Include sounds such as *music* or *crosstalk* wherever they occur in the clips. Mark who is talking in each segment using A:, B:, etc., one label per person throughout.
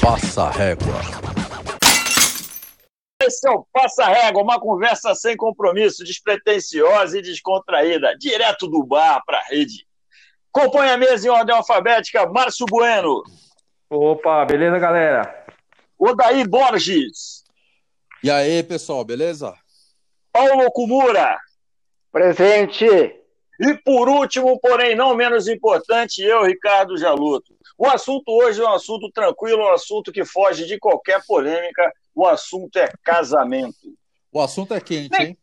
A: Passa Régua.
B: Esse é o Passa Régua, uma conversa sem compromisso, despretensiosa e descontraída, direto do bar para a rede. Compõe a mesa em ordem alfabética, Márcio Bueno.
C: Opa, beleza, galera?
B: Odaí Borges.
A: E aí, pessoal, beleza?
B: Paulo Kumura.
D: Presente.
B: E por último, porém não menos importante, eu, Ricardo Jaluto. O assunto hoje é um assunto tranquilo, um assunto que foge de qualquer polêmica. O assunto é casamento.
A: O assunto é quente,
B: nem,
A: hein?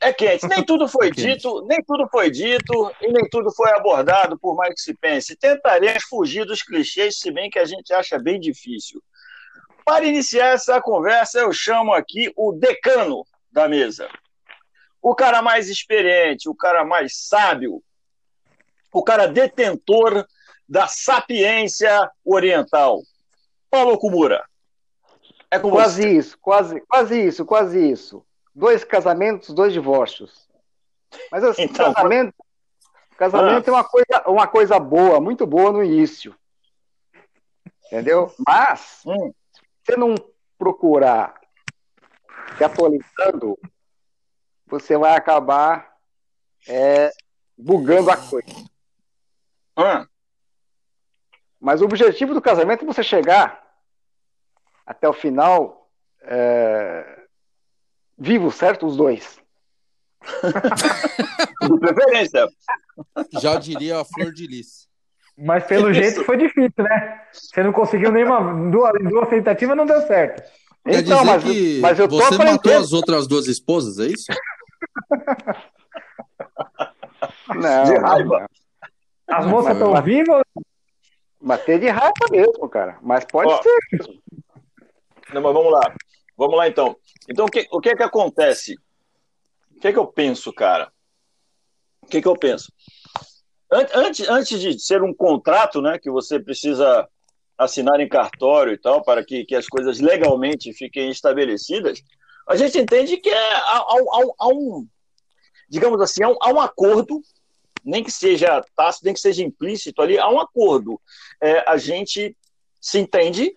B: É quente. Nem tudo foi *laughs* é dito, nem tudo foi dito e nem tudo foi abordado, por mais que se pense. Tentaremos fugir dos clichês, se bem que a gente acha bem difícil. Para iniciar essa conversa, eu chamo aqui o decano da mesa. O cara mais experiente, o cara mais sábio, o cara detentor da sapiência oriental. Paulo Kumura.
D: É com quase você. isso, quase, quase isso, quase isso. Dois casamentos, dois divórcios. Mas assim, então, casamento, casamento ah. é uma coisa, uma coisa boa, muito boa no início. Entendeu? Mas, hum. se você não procurar se atualizando, você vai acabar é, bugando a coisa.
B: Hum.
D: Mas o objetivo do casamento é você chegar até o final é, vivo, certo? Os dois. *laughs*
B: de preferência.
A: Já diria a flor de lis.
C: Mas pelo Isso. jeito foi difícil, né? Você não conseguiu nenhuma duas, duas tentativas, não deu certo.
A: Quer então, mas, que mas eu tô você matou as outras duas esposas, é isso? *laughs*
D: não, de raiva.
C: Não. As moças estão vivas?
D: Bater de raiva mesmo, cara. Mas pode Ó, ser.
B: Não, mas vamos lá. Vamos lá então. Então, o que, o que é que acontece? O que é que eu penso, cara? O que é que eu penso? Antes, antes de ser um contrato, né, que você precisa assinar em cartório e tal, para que, que as coisas legalmente fiquem estabelecidas, a gente entende que é, há, há, há um, digamos assim, há um, há um acordo nem que seja tácito, nem que seja implícito ali, há um acordo. É, a gente se entende,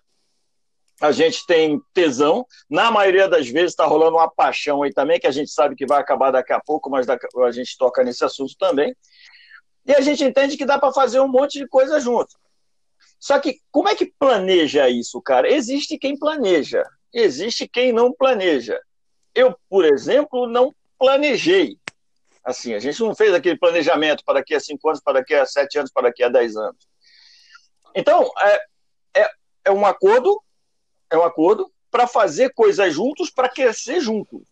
B: a gente tem tesão, na maioria das vezes está rolando uma paixão aí também, que a gente sabe que vai acabar daqui a pouco, mas a gente toca nesse assunto também. E a gente entende que dá para fazer um monte de coisa junto. Só que como é que planeja isso, cara? Existe quem planeja, existe quem não planeja. Eu, por exemplo, não planejei. Assim, a gente não fez aquele planejamento para daqui a cinco anos, para daqui a sete anos, para daqui a dez anos. Então, é, é, é um acordo, é um acordo para fazer coisas juntos, para crescer junto.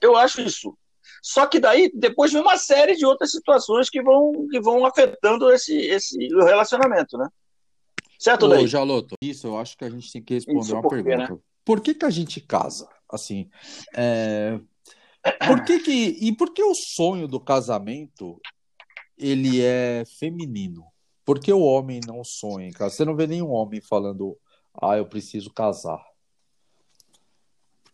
B: Eu acho isso. Só que daí depois vem uma série de outras situações que vão, que vão afetando esse, esse relacionamento, né?
A: Certo, daí? Ô, Jaloto, isso eu acho que a gente tem que responder isso uma por pergunta. Quê, né? Por que, que a gente casa? Assim, é, por que que, e por que o sonho do casamento ele é feminino? Por que o homem não sonha Você não vê nenhum homem falando, ah, eu preciso casar.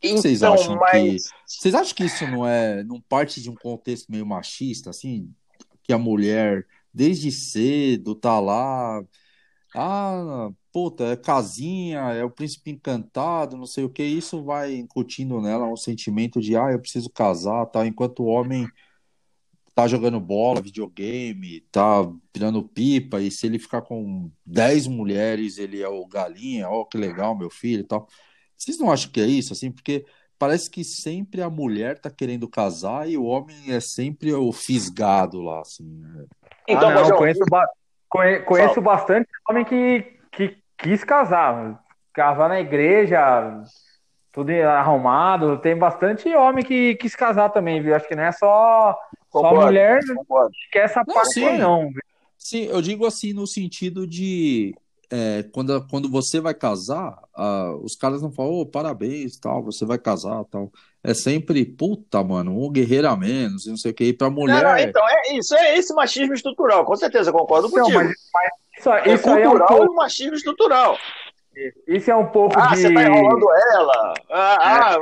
A: Então, vocês acham mas... que vocês acham que isso não é não parte de um contexto meio machista assim que a mulher desde cedo tá lá ah puta, é casinha, é o príncipe encantado, não sei o que, isso vai incutindo nela um sentimento de, ah, eu preciso casar, tal, enquanto o homem tá jogando bola, videogame, tá tirando pipa, e se ele ficar com 10 mulheres, ele é o galinha, ó, oh, que legal, meu filho e tal. Vocês não acham que é isso, assim? Porque parece que sempre a mulher tá querendo casar e o homem é sempre o fisgado lá, assim. Né?
C: Então, ah, não, conheço, ba conheço bastante homem que, que quis casar. Casar na igreja, tudo arrumado. Tem bastante homem que quis casar também, viu? Acho que não é só, concordo, só mulher concordo. que quer essa não, parte sim. não. Viu?
A: Sim, eu digo assim no sentido de é, quando, quando você vai casar, uh, os caras não falam, oh, parabéns, tal, você vai casar, tal. É sempre, puta, mano, um guerreiro a menos, não sei o que, e pra mulher... Não, não,
B: então, é isso, é esse machismo estrutural, com certeza, concordo contigo. Não, mas, mas
C: isso, é isso cultural é um pouco...
B: machismo estrutural.
C: Isso é um pouco
B: ah,
C: de...
B: você tá enrolando ela. Ah, é. ah,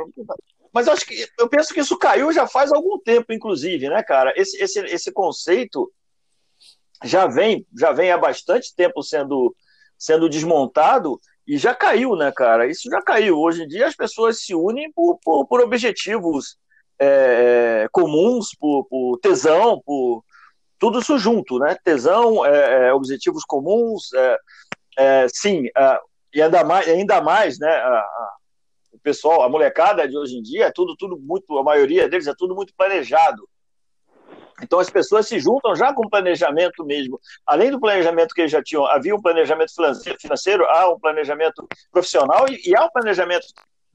B: mas eu acho que eu penso que isso caiu já faz algum tempo, inclusive, né, cara? Esse, esse, esse conceito já vem, já vem há bastante tempo sendo sendo desmontado e já caiu, né, cara? Isso já caiu. Hoje em dia as pessoas se unem por, por, por objetivos é, comuns, por, por, tesão, por tudo isso junto, né? Tesão, é, é objetivos comuns, é, é, sim, e ainda mais, ainda mais né? A, a, o pessoal, a molecada de hoje em dia é tudo, tudo muito, a maioria deles é tudo muito planejado. Então as pessoas se juntam já com planejamento mesmo. Além do planejamento que eles já tinham, havia um planejamento financeiro, há um planejamento profissional e, e há um planejamento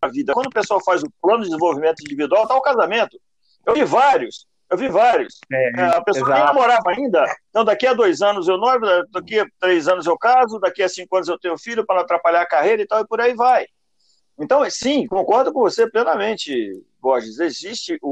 B: da vida. Quando o pessoal faz o plano de desenvolvimento individual, está o casamento. Eu vi vários, eu vi vários. É, é a pessoa exato. nem namorava ainda. Então, daqui a dois anos eu noivo, daqui a três anos eu caso, daqui a cinco anos eu tenho filho para não atrapalhar a carreira e tal, e por aí vai. Então, sim, concordo com você plenamente, Borges. Existe o,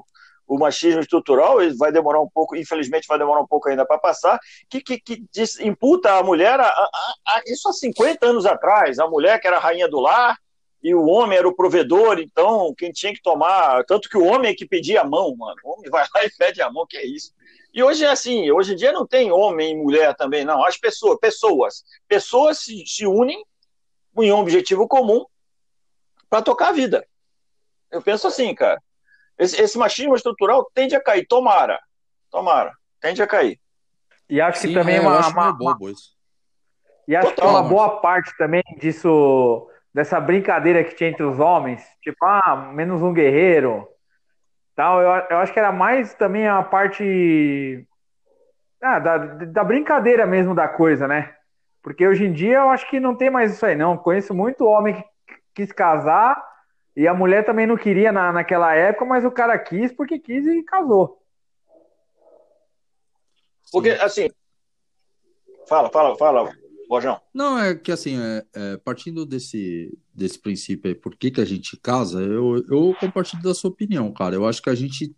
B: o o machismo estrutural, ele vai demorar um pouco, infelizmente vai demorar um pouco ainda para passar, que, que, que diz, imputa a mulher, a, a, a, isso há 50 anos atrás, a mulher que era a rainha do lar, e o homem era o provedor, então quem tinha que tomar, tanto que o homem é que pedia a mão, mano, o homem *laughs* vai lá e pede a mão, que é isso. E hoje é assim, hoje em dia não tem homem e mulher também, não, as pessoas, pessoas, pessoas se, se unem em um objetivo comum para tocar a vida. Eu penso assim, cara. Esse, esse, machismo estrutural tende a cair, tomara. Tomara, tende a cair.
C: E acho que Sim, também é, uma, uma, bobo isso. E acho Total, que uma boa parte também disso, dessa brincadeira que tinha entre os homens, tipo, ah, menos um guerreiro, tal, eu, eu acho que era mais também a parte ah, da, da brincadeira mesmo da coisa, né? Porque hoje em dia eu acho que não tem mais isso aí, não. Conheço muito homem que quis casar e a mulher também não queria na, naquela época, mas o cara quis porque quis e casou.
B: Porque, assim. Fala, fala, fala,
A: Não, é que assim, é, é, partindo desse, desse princípio aí, por que, que a gente casa, eu, eu compartilho da sua opinião, cara. Eu acho que a gente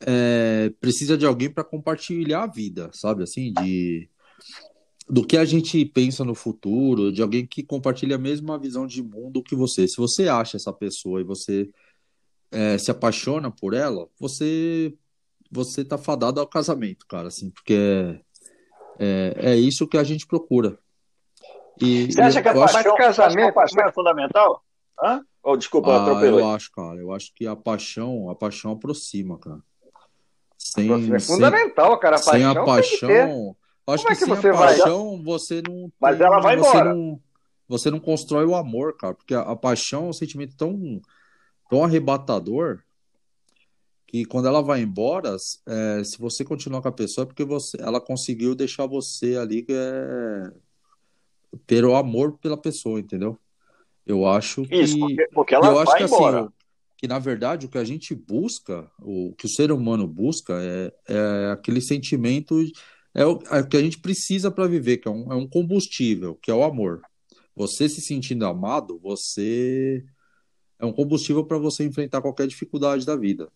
A: é, precisa de alguém para compartilhar a vida, sabe? Assim, de do que a gente pensa no futuro, de alguém que compartilha a mesma visão de mundo que você. Se você acha essa pessoa e você é, se apaixona por ela, você você tá fadado ao casamento, cara, assim, porque é, é, é isso que a gente procura.
B: E, você acha que a paixão, casamento, a paixão é fundamental? Hã? Oh, desculpa,
A: ah, atropelei. Eu acho, cara. Eu acho que a paixão, a paixão aproxima, cara.
D: Sem, é fundamental, sem, cara. A paixão
A: sem a paixão, Acho Como que, é que você paixão, vai? você não.
B: Mas ela vai
A: você
B: embora.
A: Não, você não constrói o amor, cara, porque a, a, paixão é um sentimento tão, tão arrebatador que quando ela vai embora, é, se você continuar com a pessoa, é porque você, ela conseguiu deixar você ali é, ter o amor pela pessoa, entendeu? Eu acho que.
B: Isso, porque, porque ela
A: eu
B: vai
A: acho que,
B: assim, embora. Assim,
A: que na verdade o que a gente busca, o que o ser humano busca é, é aquele sentimento é o, é o que a gente precisa para viver, que é um, é um combustível, que é o amor. Você se sentindo amado, você é um combustível para você enfrentar qualquer dificuldade da vida.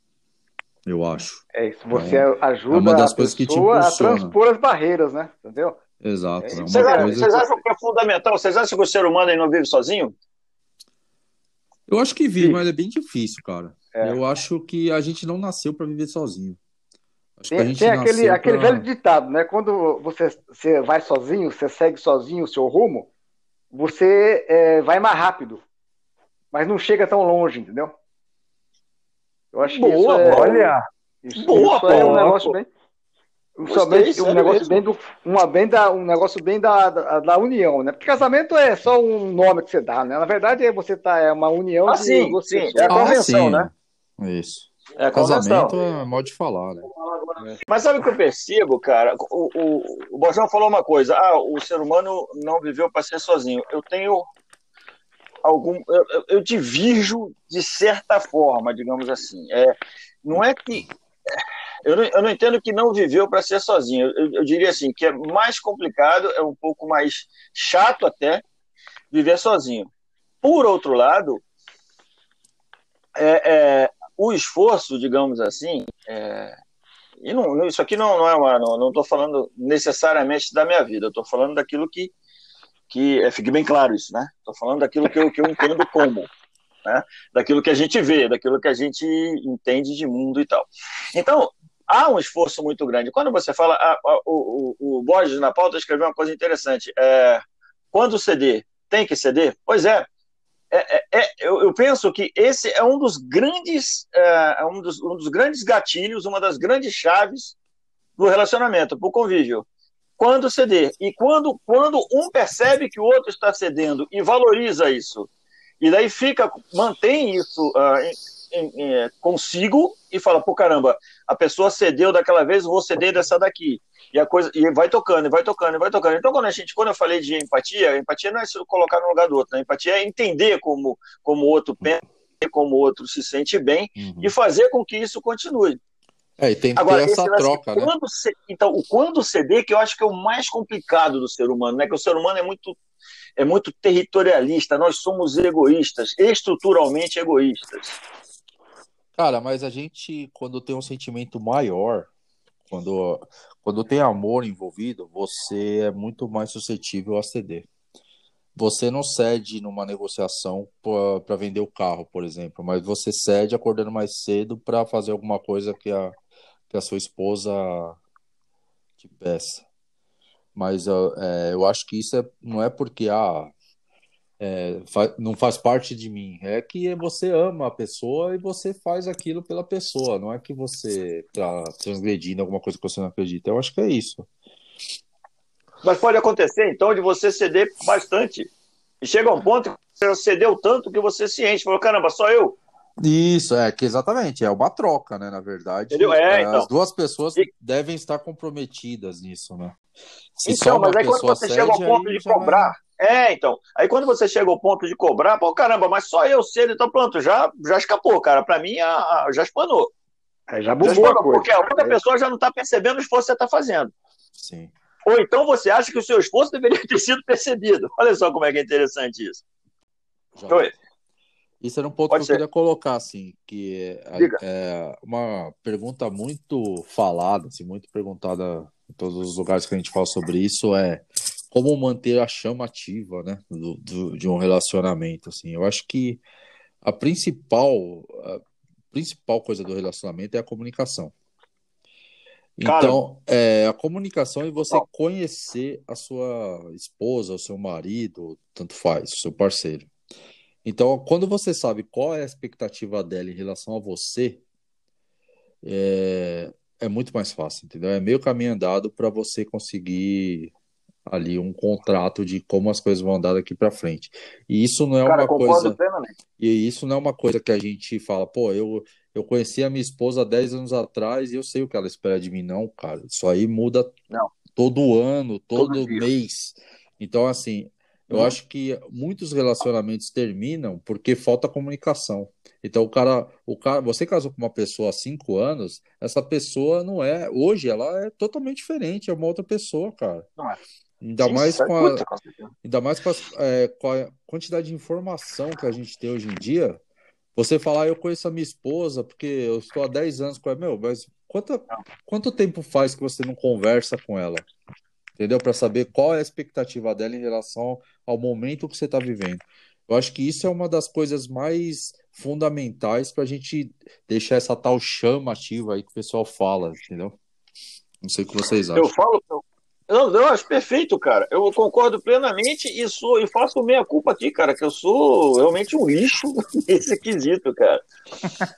A: Eu acho.
D: É isso, você é, ajuda é uma das a coisas que te a transpor as barreiras, né? Entendeu?
A: Exato. É
B: vocês, acham, vocês acham que é fundamental? Vocês acham que o ser humano não vive sozinho?
A: Eu acho que vive, Sim. mas é bem difícil, cara. É. Eu acho que a gente não nasceu para viver sozinho.
D: Tem, tem aquele, pra... aquele velho ditado, né? Quando você, você vai sozinho, você segue sozinho o seu rumo, você é, vai mais rápido, mas não chega tão longe, entendeu? Eu acho boa, que isso é, olha, isso, boa, isso é um negócio bem, somente um negócio bem do, uma bem da, um negócio bem da, da, da, união, né? Porque casamento é só um nome que você dá, né? Na verdade é você tá é uma união
B: ah, de sim, sim, é a convenção, ah,
A: né? Isso. É Casamento é modo de falar, né?
B: Mas sabe o que eu percebo, cara? O, o, o Bojão falou uma coisa: ah, o ser humano não viveu para ser sozinho. Eu tenho algum. Eu, eu divirjo de certa forma, digamos assim. É, não é que. Eu não, eu não entendo que não viveu para ser sozinho. Eu, eu diria assim: que é mais complicado, é um pouco mais chato até viver sozinho. Por outro lado, é, é, o esforço, digamos assim, é, e não, isso aqui não, não é uma, não estou falando necessariamente da minha vida, estou falando daquilo que, que é, fique bem claro isso, né? Estou falando daquilo que eu, que eu entendo como, né? Daquilo que a gente vê, daquilo que a gente entende de mundo e tal. Então, há um esforço muito grande. Quando você fala, ah, o, o, o Borges na pauta escreveu uma coisa interessante, é, quando ceder, tem que ceder? Pois é. é, é, é eu, eu, penso que esse é um dos grandes, é, é, um, dos, um dos grandes gatilhos, uma das grandes chaves do relacionamento, para o convívio. Quando ceder. E quando, quando um percebe que o outro está cedendo e valoriza isso, e daí fica, mantém isso uh, em, em, consigo e fala, pô, caramba, a pessoa cedeu daquela vez, vou ceder dessa daqui. E a coisa e vai tocando, e vai tocando, e vai tocando. Então, quando a gente, quando eu falei de empatia, empatia não é se colocar no lugar do outro, né? Empatia é entender como, como o outro pensa, como o outro se sente bem uhum. e fazer com que isso continue.
A: É, e tem que Agora, ter essa troca, né?
B: Então, o quando ceder, que eu acho que é o mais complicado do ser humano, né? Que o ser humano é muito é muito territorialista, nós somos egoístas, estruturalmente egoístas.
A: Cara, mas a gente, quando tem um sentimento maior, quando, quando tem amor envolvido, você é muito mais suscetível a ceder. Você não cede numa negociação para vender o carro, por exemplo, mas você cede acordando mais cedo para fazer alguma coisa que a, que a sua esposa te peça. Mas é, eu acho que isso é, não é porque ah, é, não faz parte de mim. É que você ama a pessoa e você faz aquilo pela pessoa. Não é que você está transgredindo alguma coisa que você não acredita. Eu acho que é isso.
B: Mas pode acontecer, então, de você ceder bastante. E chega a um ponto que você cedeu tanto que você se enche. Falou, caramba, só eu.
A: Isso, é que exatamente, é uma troca, né? Na verdade,
B: é, então.
A: as duas pessoas e... devem estar comprometidas nisso, né?
B: Se então, mas aí quando você cede, chega ao ponto de cobrar, é, então. Aí quando você chega ao ponto de cobrar, pô, caramba, mas só eu cedo, então pronto, já, já escapou, cara. Pra mim, a, a já espanou.
D: É, já bugou já
B: Porque a outra é. pessoa já não tá percebendo o esforço que você tá fazendo.
A: Sim.
B: Ou então você acha que o seu esforço deveria ter sido percebido. *laughs* Olha só como é que é interessante isso.
A: Já. Isso era um ponto Pode que eu queria colocar, assim, que é, é, uma pergunta muito falada, assim, muito perguntada em todos os lugares que a gente fala sobre isso, é como manter a chama ativa, né, do, do, de um relacionamento, assim. Eu acho que a principal, a principal coisa do relacionamento é a comunicação. Então, Cara, é, a comunicação é você conhecer a sua esposa, o seu marido, tanto faz, o seu parceiro. Então, quando você sabe qual é a expectativa dela em relação a você, é, é muito mais fácil, entendeu? É meio caminho andado para você conseguir ali um contrato de como as coisas vão andar daqui para frente. E isso não é Cara, uma coisa plenamente. E isso não é uma coisa que a gente fala, pô, eu eu conheci a minha esposa há 10 anos atrás e eu sei o que ela espera de mim não, cara. Isso aí muda
B: não.
A: todo ano, todo, todo mês. Então assim, eu uhum. acho que muitos relacionamentos terminam porque falta comunicação. Então o cara, o cara, você casou com uma pessoa há cinco anos, essa pessoa não é, hoje ela é totalmente diferente, é uma outra pessoa, cara.
B: Não é.
A: Ainda mais, com a, ainda mais com, as, é, com a quantidade de informação que a gente tem hoje em dia. Você falar, eu conheço a minha esposa porque eu estou há 10 anos com ela. Meu, mas quanto, quanto tempo faz que você não conversa com ela? Entendeu? Para saber qual é a expectativa dela em relação ao momento que você está vivendo. Eu acho que isso é uma das coisas mais fundamentais para a gente deixar essa tal chama ativa aí que o pessoal fala, entendeu? Não sei o que vocês acham.
B: Eu falo, não, eu acho perfeito, cara. Eu concordo plenamente e sou e faço meia culpa aqui, cara, que eu sou realmente um lixo *laughs* nesse quesito, cara.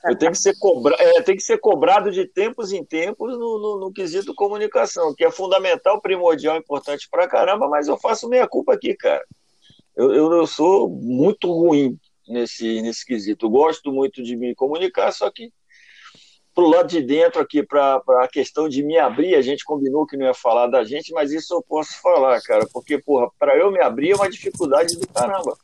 B: Eu tenho que ser cobra... É, tem que ser cobrado de tempos em tempos no, no, no, quesito comunicação, que é fundamental, primordial, importante pra caramba, mas eu faço meia culpa aqui, cara. Eu, eu, eu sou muito ruim nesse, nesse quesito. Eu gosto muito de me comunicar, só que pro lado de dentro aqui, para a questão de me abrir, a gente combinou que não ia falar da gente, mas isso eu posso falar, cara, porque, porra, para eu me abrir é uma dificuldade do caramba.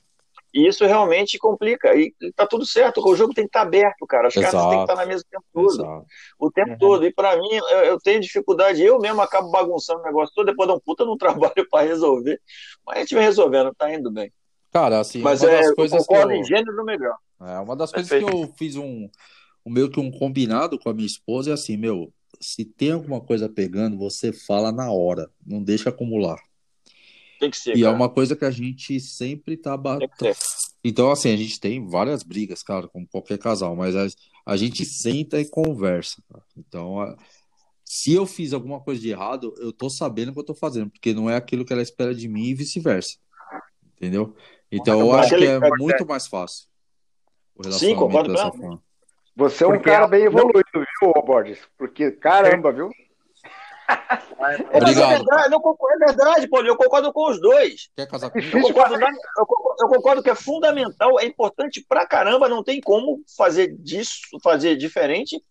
B: E isso realmente complica. E, tá tudo certo, o jogo tem que estar tá aberto, cara. As Exato. cartas têm que estar tá na mesa o tempo todo. Exato. O tempo uhum. todo. E para mim, eu, eu, tenho dificuldade. Eu mesmo acabo bagunçando o negócio todo, depois dá um puta no *laughs* trabalho para resolver. Mas a gente vai resolvendo, tá indo bem.
A: Cara, assim,
B: mas é, eu concordo eu... em gênero melhor.
A: É, uma das Perfeito. coisas que eu fiz um, o meu que um combinado com a minha esposa é assim, meu, se tem alguma coisa pegando, você fala na hora, não deixa acumular.
B: Tem que ser.
A: E
B: é cara.
A: é uma coisa que a gente sempre tá batendo. Então, assim, a gente tem várias brigas, cara, como qualquer casal, mas a, a gente senta e conversa. Cara. Então, a, se eu fiz alguma coisa de errado, eu tô sabendo o que eu tô fazendo, porque não é aquilo que ela espera de mim e vice-versa. Entendeu? Então eu acho que é muito mais fácil.
B: Sim, concordo dessa forma.
D: Você é um Porque cara bem evoluído, viu, Borges? Porque, caramba, viu?
B: É, mas é verdade, concordo, é verdade, Paulo, eu concordo com os dois.
A: Quer casar
B: comigo? Eu concordo, eu, concordo, eu concordo que é fundamental, é importante pra caramba, não tem como fazer disso, fazer diferente.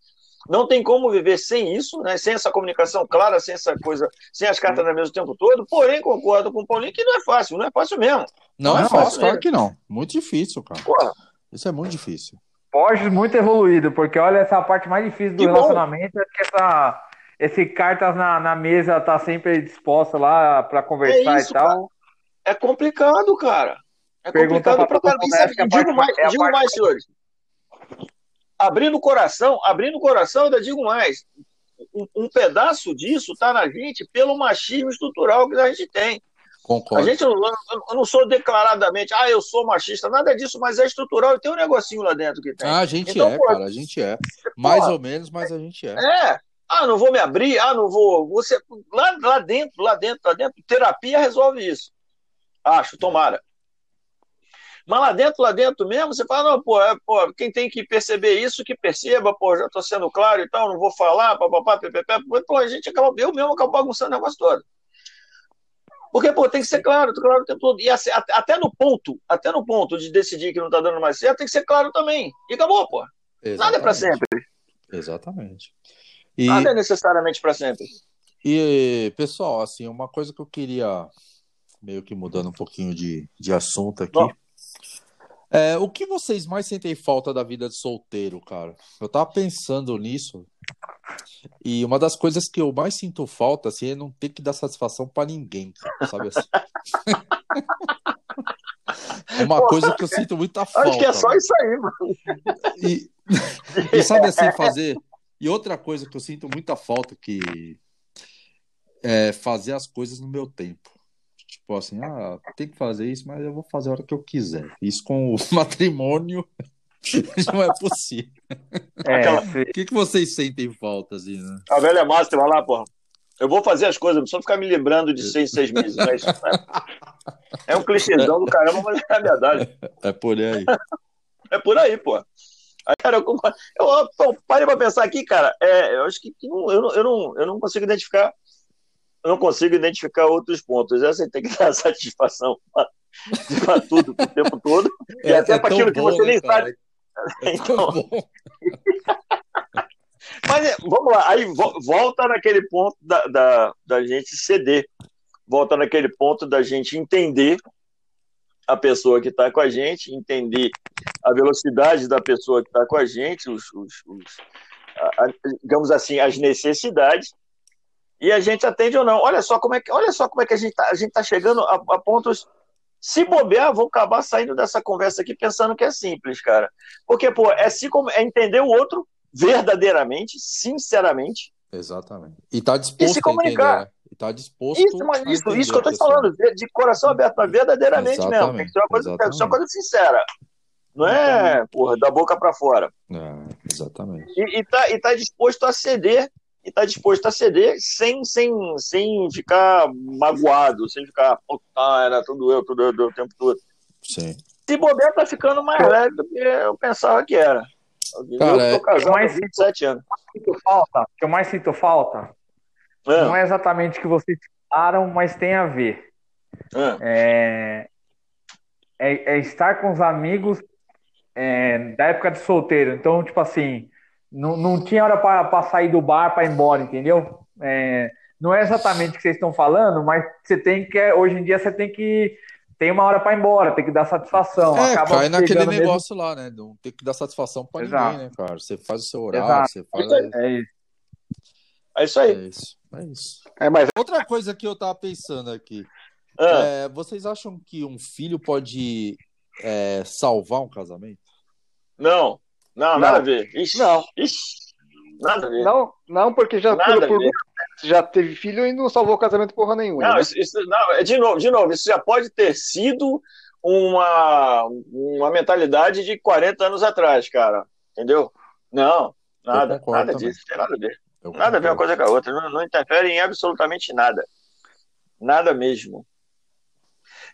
B: Não tem como viver sem isso, né? sem essa comunicação clara, sem essa coisa, sem as cartas na mesa o tempo todo. Porém, concordo com o Paulinho que não é fácil, não é fácil mesmo.
A: Não, não é, é fácil, claro que não. Muito difícil, cara. Porra. Isso é muito difícil.
C: Borges muito evoluído, porque olha, essa parte mais difícil do que relacionamento bom. é que essa, esse cartas na, na mesa tá sempre disposto lá para conversar é isso, e tal. Cara.
B: É complicado, cara. É Pergunta complicado pra caramba. É, digo mais, é digo mais, senhores. Abrindo o coração, abrindo o coração, ainda digo mais. Um, um pedaço disso tá na gente pelo machismo estrutural que a gente tem.
A: Concordo.
B: A gente não, eu não sou declaradamente, ah, eu sou machista, nada disso, mas é estrutural e tem um negocinho lá dentro que tem.
A: Ah, a gente então, é, pô, cara, a gente é. Mais ou menos, mas a gente é.
B: É. Ah, não vou me abrir, ah, não vou. Você lá, lá dentro, lá dentro, lá dentro, terapia resolve isso. Acho, tomara. Mas lá dentro, lá dentro mesmo, você fala, não, pô, é, pô, quem tem que perceber isso, que perceba, pô, já tô sendo claro e tal, não vou falar, papapá, ppp, pô, a gente acaba, eu mesmo acabo bagunçando o negócio todo. Porque, pô, tem que ser claro, claro o tempo todo. E assim, até no ponto, até no ponto de decidir que não tá dando mais certo, tem que ser claro também. E acabou, pô. Exatamente. Nada é para sempre.
A: Exatamente.
B: E... Nada é necessariamente para sempre.
A: E, pessoal, assim, uma coisa que eu queria, meio que mudando um pouquinho de, de assunto aqui. Bom. É, o que vocês mais sentem falta da vida de solteiro, cara? Eu tava pensando nisso. E uma das coisas que eu mais sinto falta, assim, é não ter que dar satisfação para ninguém, sabe assim? uma coisa que eu sinto muita falta.
B: Acho que é só mano. isso aí, mano.
A: E, *laughs* e sabe assim, fazer. E outra coisa que eu sinto muita falta, que é fazer as coisas no meu tempo. Tipo assim, ah, tem que fazer isso, mas eu vou fazer a hora que eu quiser. Isso com o *laughs* matrimônio *laughs* não é possível. É, Aquela... O que, que vocês sentem falta, assim, né?
B: A velha máxima lá, porra. Eu vou fazer as coisas, não só ficar me lembrando de seis, seis meses. Mas, é, é um clichêzão do caramba, mas é a verdade.
A: É por aí.
B: É por aí, pô. Cara, eu, eu, eu parei pra pensar aqui, cara. É, eu acho que eu, eu, não, eu não consigo identificar eu não consigo identificar outros pontos. Essa tem que *laughs* dar satisfação para tudo, o tempo todo. É, e até é para aquilo bom, que você né, nem sabe. É *laughs* então... *laughs* Mas é, vamos lá, aí volta naquele ponto da, da, da gente ceder, volta naquele ponto da gente entender a pessoa que está com a gente, entender a velocidade da pessoa que está com a gente, os, os, os a, digamos assim, as necessidades, e a gente atende ou não. Olha só como é que, olha só como é que a gente está a tá chegando a, a, pontos. Se bobear, vou acabar saindo dessa conversa aqui pensando que é simples, cara. Porque, pô, é, como, é entender o outro verdadeiramente, sinceramente.
A: Exatamente. E tá disposto
B: e se comunicar.
A: A entender, né? E tá disposto
B: isso, mas isso, isso que eu tô te falando, de coração aberto, mas verdadeiramente exatamente, mesmo. Tem que ser uma coisa, tem uma coisa sincera. Não é, porra, da boca para fora.
A: É, exatamente.
B: E, e, tá, e tá disposto a ceder e está disposto a ceder sem, sem, sem ficar magoado, sem ficar, ah, era tudo eu, tudo eu, o tempo todo.
A: Sim.
B: Se bobear, tá ficando mais leve do que eu pensava que era.
C: Cara, eu tô casado há 27 anos. O falta, que eu mais sinto falta é. não é exatamente o que vocês falaram, mas tem a ver. É. É, é, é estar com os amigos é, da época de solteiro. Então, tipo assim, não, não tinha hora para sair do bar para ir embora, entendeu? É, não é exatamente o que vocês estão falando, mas você tem que. Hoje em dia você tem que. Tem uma hora para ir embora, tem que dar satisfação.
A: É, Acaba cai naquele negócio mesmo. lá, né? Não tem que dar satisfação para ninguém, né, cara? Você faz o seu horário, Exato. você faz.
B: É isso. É isso aí.
A: É isso. É isso. É, mas... Outra coisa que eu tava pensando aqui. Ah. É, vocês acham que um filho pode é, salvar um casamento?
B: Não. Não, nada a ver. Ixi,
D: não.
B: Ixi, nada a ver.
D: Não, não porque já, por, já teve filho e não salvou o casamento porra nenhuma.
B: Não, né? isso, isso, não, é de novo, de novo, isso já pode ter sido uma, uma mentalidade de 40 anos atrás, cara. Entendeu? Não, nada, nada disso, tem nada a ver. Nada a ver uma coisa com a outra, não, não interfere em absolutamente nada. Nada mesmo.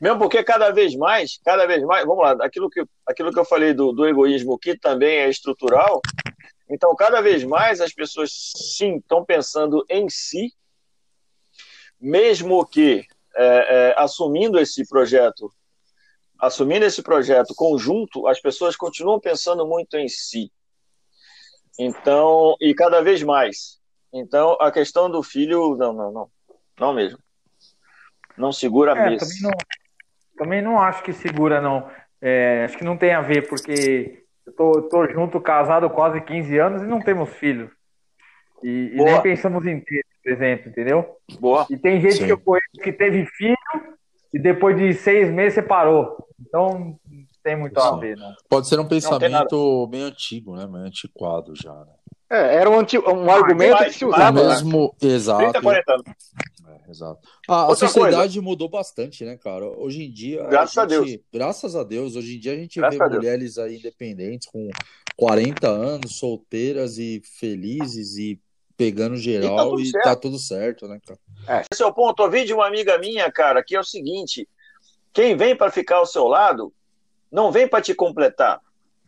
B: Mesmo porque cada vez mais, cada vez mais, vamos lá, aquilo que, aquilo que eu falei do, do egoísmo, que também é estrutural, então cada vez mais as pessoas sim estão pensando em si, mesmo que é, é, assumindo esse projeto, assumindo esse projeto conjunto, as pessoas continuam pensando muito em si. Então, e cada vez mais. Então, a questão do filho, não, não, não. Não mesmo. Não segura a é,
C: Também não, também não acho que segura, não. É, acho que não tem a ver, porque eu tô, tô junto, casado quase 15 anos e não temos filhos. E, e nem pensamos em ter, por exemplo, entendeu?
B: Boa.
C: E tem gente Sim. que eu conheço que teve filho e depois de seis meses separou. Então, tem muito Sim. a ver, não.
A: Pode ser um pensamento meio antigo, né? Meio antiquado já, né?
D: É, era um, antigo, um argumento que se usava.
A: Mesmo, né? exato. 30, 40 anos. Exato. Ah, a sociedade coisa. mudou bastante, né, cara? Hoje em dia.
B: Graças a, gente, a, Deus.
A: Graças a Deus. Hoje em dia a gente graças vê mulheres aí independentes com 40 anos, solteiras e felizes e pegando geral e tá tudo, e tá tudo certo, né, cara?
B: É. Esse é o ponto. Eu vi de uma amiga minha, cara, que é o seguinte: quem vem para ficar ao seu lado não vem para te completar,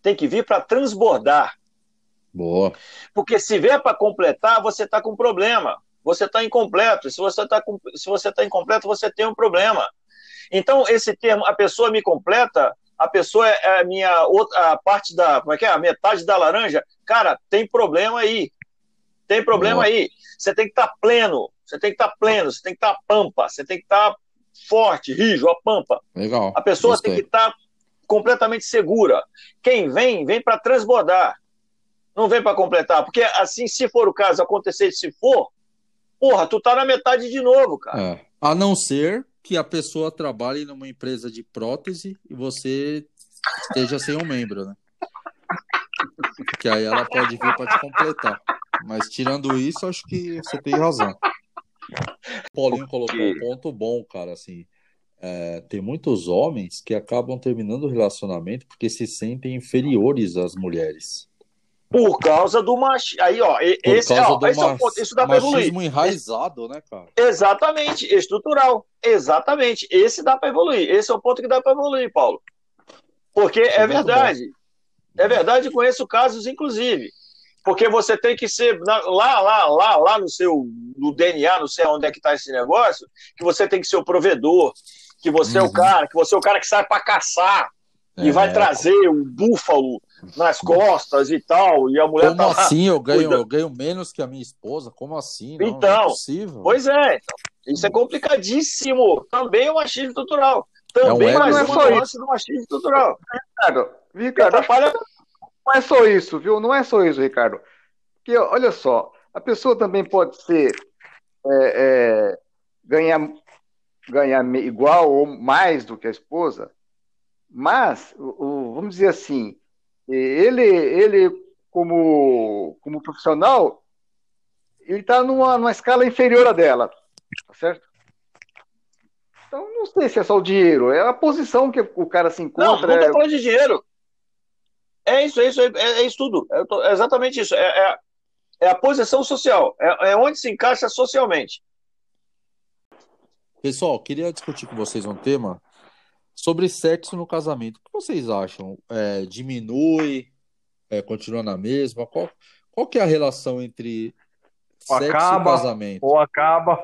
B: tem que vir para transbordar.
A: Boa.
B: Porque se vier para completar, você está com problema. Você está incompleto. Se você está se você tá incompleto, você tem um problema. Então, esse termo, a pessoa me completa, a pessoa é a minha outra a parte da, como é que é? A metade da laranja, cara, tem problema aí. Tem problema Boa. aí. Você tem que estar tá pleno, você tem que estar tá pleno, você tem que estar tá pampa, você tem que estar tá forte, rijo, a pampa.
A: Legal.
B: A pessoa Gostei. tem que estar tá completamente segura. Quem vem, vem para transbordar. Não vem para completar. Porque, assim, se for o caso, acontecer se for, porra, tu tá na metade de novo, cara.
A: É. A não ser que a pessoa trabalhe numa empresa de prótese e você esteja sem um membro, né? Que aí ela pode vir para te completar. Mas tirando isso, acho que você tem razão. O Paulinho colocou um ponto bom, cara, assim é, tem muitos homens que acabam terminando o relacionamento porque se sentem inferiores às mulheres.
B: Por causa do machismo. Aí, ó, esse, ó, do esse é o ponto. Isso dá para evoluir.
A: enraizado, né, cara?
B: Exatamente, estrutural. Exatamente. Esse dá para evoluir. Esse é o ponto que dá para evoluir, Paulo. Porque é, é verdade. Bom. É verdade, conheço casos, inclusive. Porque você tem que ser lá, lá, lá, lá no seu no DNA, não sei onde é que está esse negócio, que você tem que ser o provedor, que você uhum. é o uhum. cara, que você é o cara que sai para caçar é. e vai trazer um búfalo nas costas e tal, e a mulher
A: Como tá assim? Eu ganho, eu ganho menos que a minha esposa? Como assim?
B: Não, então, não é possível. Pois é, então, isso é complicadíssimo. Também é um machismo estrutural. Também é um mais uma nuance do machismo estrutural.
D: Ricardo, Ricardo atrapalha... não é só isso, viu? Não é só isso, Ricardo. Porque, olha só, a pessoa também pode ser é, é, ganhar ganhar igual ou mais do que a esposa, mas, o, vamos dizer assim, ele, ele como, como profissional, ele está numa, numa escala inferior a dela, tá certo? Então, não sei se é só o dinheiro, é a posição que o cara se encontra. Não,
B: não
D: estou
B: é... falando de dinheiro. É isso, é isso, é, é isso tudo. É, tô, é exatamente isso. É, é, é, a posição social, é, é onde se encaixa socialmente.
A: Pessoal, queria discutir com vocês um tema sobre sexo no casamento. O que vocês acham? É, diminui? É, continua na mesma? Qual, qual que é a relação entre
C: sexo acaba, e casamento? Ou acaba,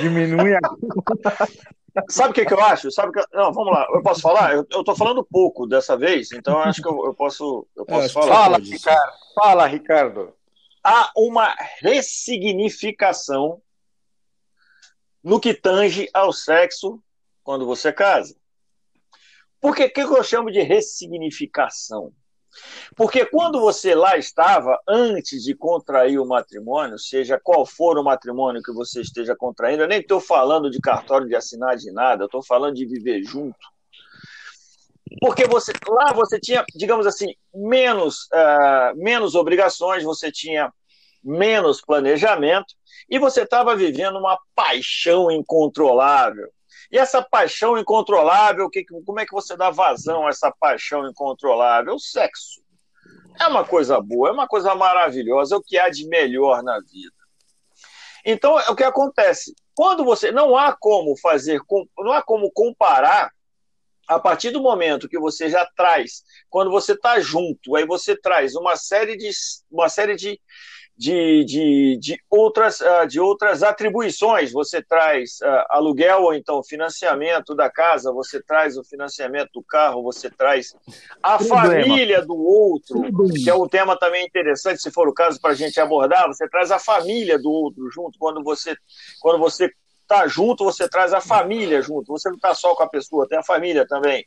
C: diminui. *laughs*
B: Sabe o que, que eu acho? Sabe que... Não, vamos lá, eu posso falar? Eu, eu tô falando pouco dessa vez, então eu acho que eu, eu posso, eu é, posso é, falar.
D: Fala, Ricardo. Fala, Ricardo.
B: Há uma ressignificação no que tange ao sexo quando você casa. Por que, eu chamo de ressignificação? Porque quando você lá estava, antes de contrair o matrimônio, seja qual for o matrimônio que você esteja contraindo, eu nem estou falando de cartório de assinar de nada, estou falando de viver junto. Porque você lá você tinha, digamos assim, menos, uh, menos obrigações, você tinha menos planejamento, e você estava vivendo uma paixão incontrolável. E essa paixão incontrolável, que, como é que você dá vazão a essa paixão incontrolável? O sexo. É uma coisa boa, é uma coisa maravilhosa, é o que há de melhor na vida. Então, é o que acontece. quando você. Não há como fazer, não há como comparar a partir do momento que você já traz, quando você está junto, aí você traz uma série de, uma série de, de, de, de, outras, ah, de outras atribuições. Você traz uh, aluguel ou então financiamento da casa, você traz o financiamento do carro, você traz a Problema. família do outro, que é um tema também interessante, se for o caso, para a gente abordar. Você traz a família do outro junto. Quando você, quando você está junto, você traz a família junto. Você não está só com a pessoa, tem a família também.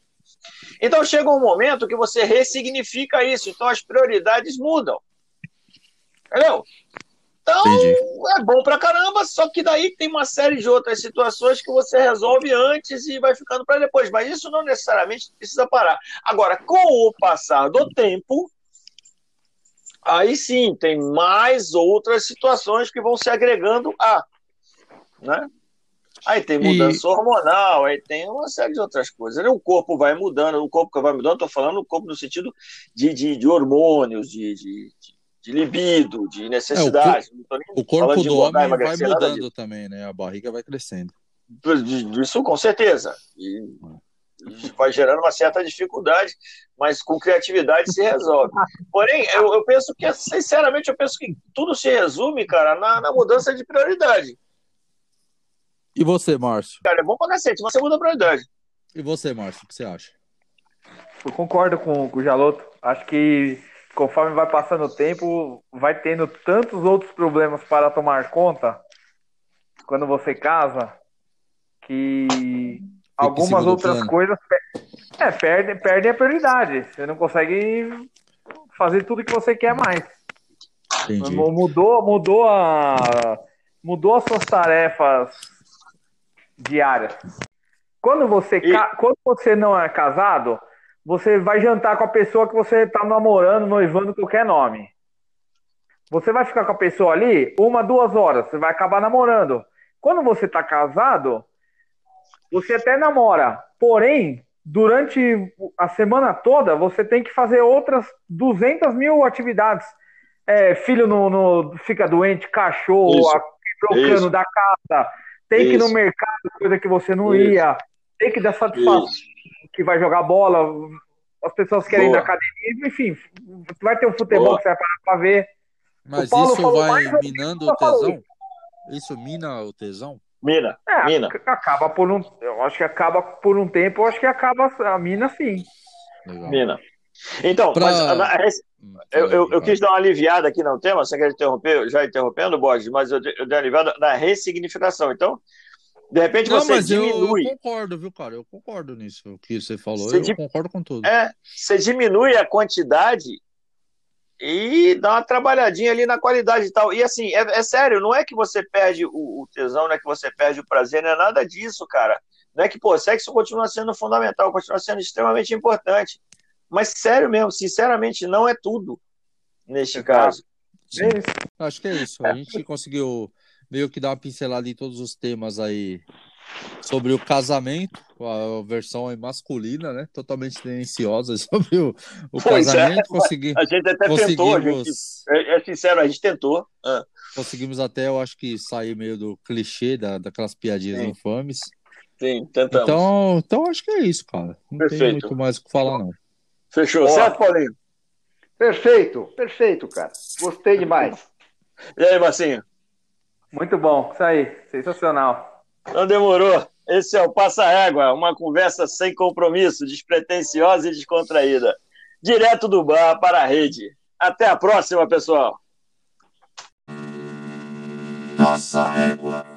B: Então chega um momento que você ressignifica isso. Então as prioridades mudam. Entendeu? Então, Entendi. é bom pra caramba, só que daí tem uma série de outras situações que você resolve antes e vai ficando para depois. Mas isso não necessariamente precisa parar. Agora, com o passar do tempo, aí sim, tem mais outras situações que vão se agregando a. Né? Aí tem mudança e... hormonal, aí tem uma série de outras coisas. O corpo vai mudando, o corpo que vai mudando, estou falando o corpo no sentido de, de, de hormônios, de, de, de, libido, de necessidade.
A: É, o, o corpo do homem vai mudando também, né? A barriga vai crescendo.
B: Isso com certeza. E vai gerando uma certa dificuldade, mas com criatividade se resolve. Porém, eu, eu penso que, sinceramente, eu penso que tudo se resume, cara, na, na mudança de prioridade.
A: E você, Márcio?
B: Cara, é bom pra cacete, mas você muda a prioridade.
A: E você, Márcio, o que você acha?
C: Eu concordo com, com o Jaloto. Acho que conforme vai passando o tempo, vai tendo tantos outros problemas para tomar conta quando você casa que algumas outras plano. coisas é, perdem perde a prioridade. Você não consegue fazer tudo que você quer mais. Entendi. Mudou, mudou a mudou as suas tarefas diárias. Quando você, e... quando você não é casado, você vai jantar com a pessoa que você está namorando, noivando, qualquer nome. Você vai ficar com a pessoa ali uma, duas horas, você vai acabar namorando. Quando você está casado, você até namora, porém, durante a semana toda, você tem que fazer outras 200 mil atividades. É, filho no, no, fica doente, cachorro, trocando da casa, tem Isso. que ir no mercado, coisa que você não Isso. ia, tem que dar satisfação. Que vai jogar bola, as pessoas querem Boa. ir na academia, enfim, vai ter um futebol Boa. que você vai parar pra ver.
A: Mas isso vai minando o tesão? Isso mina o tesão?
B: Mina, é, mina.
C: Acaba por um. Eu acho que acaba por um tempo, eu acho que acaba a mina sim.
B: Legal. Mina. Então, pra... mas hum, eu, eu, eu, quis dar uma aliviada aqui no tema, você quer interromper, já interrompendo, Borges, mas eu, eu dei uma aliviada na ressignificação. Então, de repente não, você mas diminui.
A: Eu, eu, concordo, viu, cara? Eu concordo nisso, o que você falou. Você eu di... concordo com tudo.
B: É, você diminui a quantidade e dá uma trabalhadinha ali na qualidade e tal. E assim, é, é sério, não é que você perde o, o, tesão, não é que você perde o prazer, não é nada disso, cara. Não é que, pô, sexo continua sendo fundamental, continua sendo extremamente importante. Mas sério mesmo, sinceramente, não é tudo neste caso.
A: É Acho que é isso. A gente conseguiu meio que dar uma pincelada em todos os temas aí sobre o casamento, a versão masculina, né? Totalmente tendenciosa *laughs* sobre o, o casamento. É. Consegui,
B: a gente até tentou, a gente, é, é, sincero, a gente tentou. Ah.
A: Conseguimos até, eu acho que sair meio do clichê da, daquelas piadinhas Sim. infames.
B: Sim, tentamos.
A: Então, então acho que é isso, cara. Não Perfeito. tem muito mais o que falar, não.
B: Fechou, Boa. certo, Paulinho?
D: Perfeito, perfeito, cara. Gostei demais. *laughs*
B: E aí, Marcinho?
C: Muito bom, isso aí, sensacional.
B: Não demorou. Esse é o Passa Égua, uma conversa sem compromisso, despretensiosa e descontraída. Direto do bar para a rede. Até a próxima, pessoal. Passa Égua.